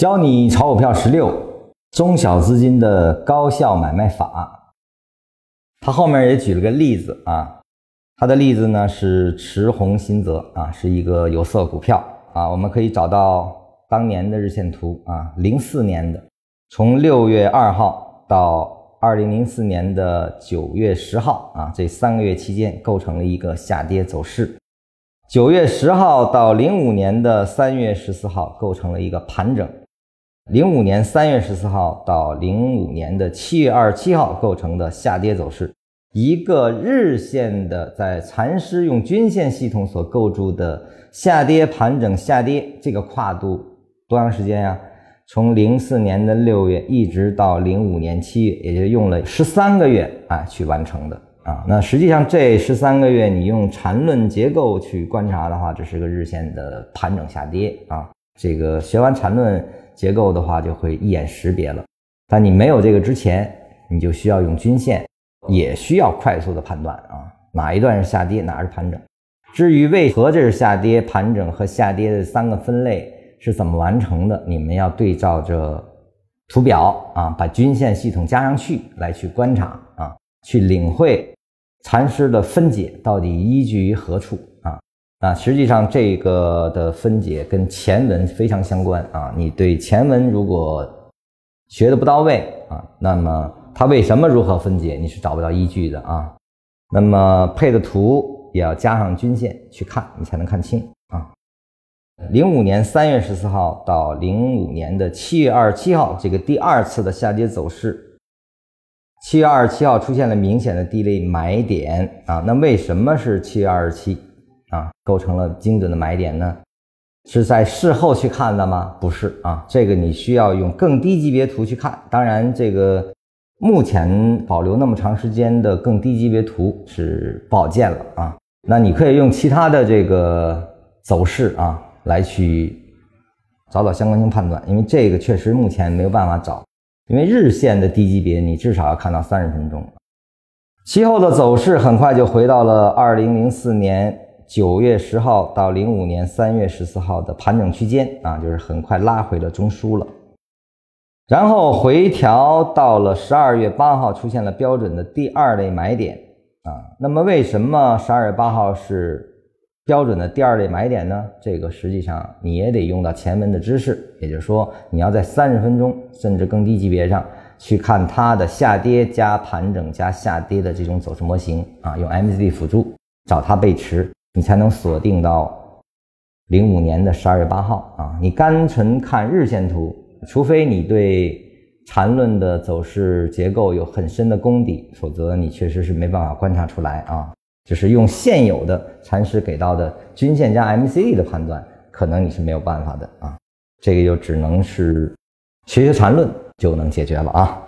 教你炒股票十六中小资金的高效买卖法。他后面也举了个例子啊，他的例子呢是驰宏新泽啊，是一个有色股票啊。我们可以找到当年的日线图啊，零四年的，从六月二号到二零零四年的九月十号啊，这三个月期间构成了一个下跌走势。九月十号到零五年的三月十四号构成了一个盘整。零五年三月十四号到零五年的七月二十七号构成的下跌走势，一个日线的在禅师用均线系统所构筑的下跌盘整下跌，这个跨度多长时间呀？从零四年的六月一直到零五年七月，也就用了十三个月啊去完成的啊。那实际上这十三个月你用缠论结构去观察的话，这是个日线的盘整下跌啊。这个学完缠论。结构的话就会一眼识别了，但你没有这个之前，你就需要用均线，也需要快速的判断啊，哪一段是下跌，哪是盘整。至于为何这是下跌、盘整和下跌的三个分类是怎么完成的，你们要对照着图表啊，把均线系统加上去来去观察啊，去领会禅师的分解到底依据于何处。啊，实际上这个的分解跟前文非常相关啊。你对前文如果学的不到位啊，那么它为什么如何分解，你是找不到依据的啊。那么配的图也要加上均线去看，你才能看清啊。零五年三月十四号到零五年的七月二十七号，这个第二次的下跌走势，七月二十七号出现了明显的地类买点啊。那为什么是七月二十七？啊，构成了精准的买点呢？是在事后去看的吗？不是啊，这个你需要用更低级别图去看。当然，这个目前保留那么长时间的更低级别图是不好见了啊。那你可以用其他的这个走势啊来去找找相关性判断，因为这个确实目前没有办法找，因为日线的低级别你至少要看到三十分钟。其后的走势很快就回到了二零零四年。九月十号到零五年三月十四号的盘整区间啊，就是很快拉回了中枢了，然后回调到了十二月八号，出现了标准的第二类买点啊。那么为什么十二月八号是标准的第二类买点呢？这个实际上你也得用到前文的知识，也就是说你要在三十分钟甚至更低级别上去看它的下跌加盘整加下跌的这种走势模型啊，用 MCD 辅助找它背驰。你才能锁定到零五年的十二月八号啊！你单纯看日线图，除非你对缠论的走势结构有很深的功底，否则你确实是没办法观察出来啊。就是用现有的禅师给到的均线加 MACD 的判断，可能你是没有办法的啊。这个就只能是学学缠论就能解决了啊。